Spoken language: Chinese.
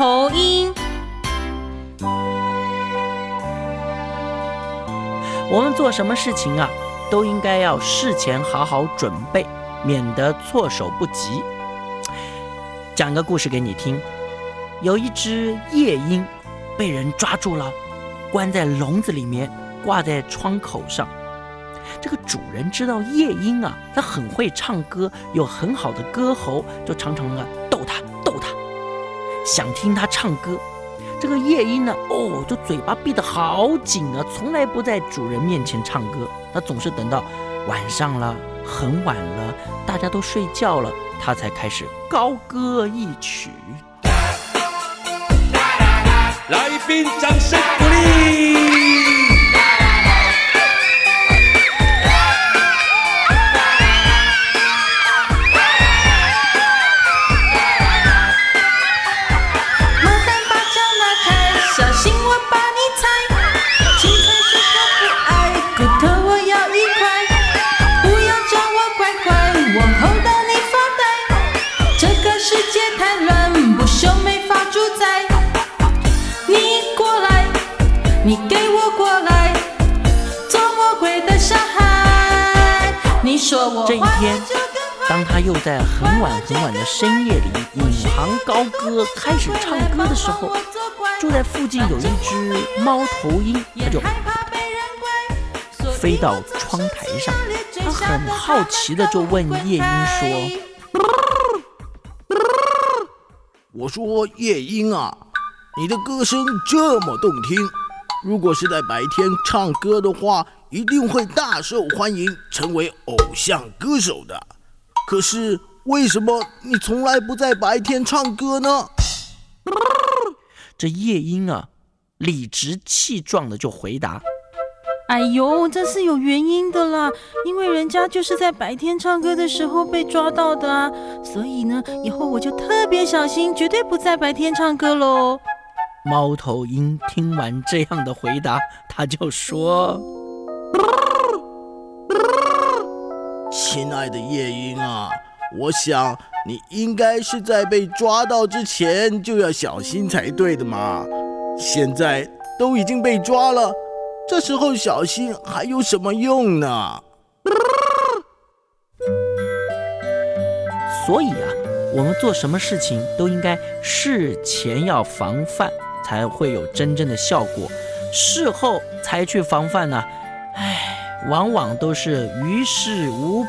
头鹰。我们做什么事情啊，都应该要事前好好准备，免得措手不及。讲个故事给你听，有一只夜莺被人抓住了，关在笼子里面，挂在窗口上。这个主人知道夜莺啊，它很会唱歌，有很好的歌喉，就常常啊逗它逗它，想听他唱歌。这个夜莺呢，哦，就嘴巴闭得好紧啊，从来不在主人面前唱歌。它总是等到晚上了，很晚了，大家都睡觉了，它才开始高歌一曲。来宾掌声鼓励。这一天，当他又在很晚很晚的深夜里引吭高歌，开始唱歌的时候，住在附近有一只猫头鹰，它就飞到窗台上，它很好奇的就问夜莺说：“我说夜莺啊，你的歌声这么动听，如果是在白天唱歌的话。”一定会大受欢迎，成为偶像歌手的。可是为什么你从来不在白天唱歌呢？这夜莺啊，理直气壮的就回答：“哎呦，这是有原因的啦，因为人家就是在白天唱歌的时候被抓到的啊，所以呢，以后我就特别小心，绝对不在白天唱歌喽。”猫头鹰听完这样的回答，他就说。亲爱的夜莺啊，我想你应该是在被抓到之前就要小心才对的嘛。现在都已经被抓了，这时候小心还有什么用呢？所以啊，我们做什么事情都应该事前要防范，才会有真正的效果。事后才去防范呢？哎。往往都是于事无补。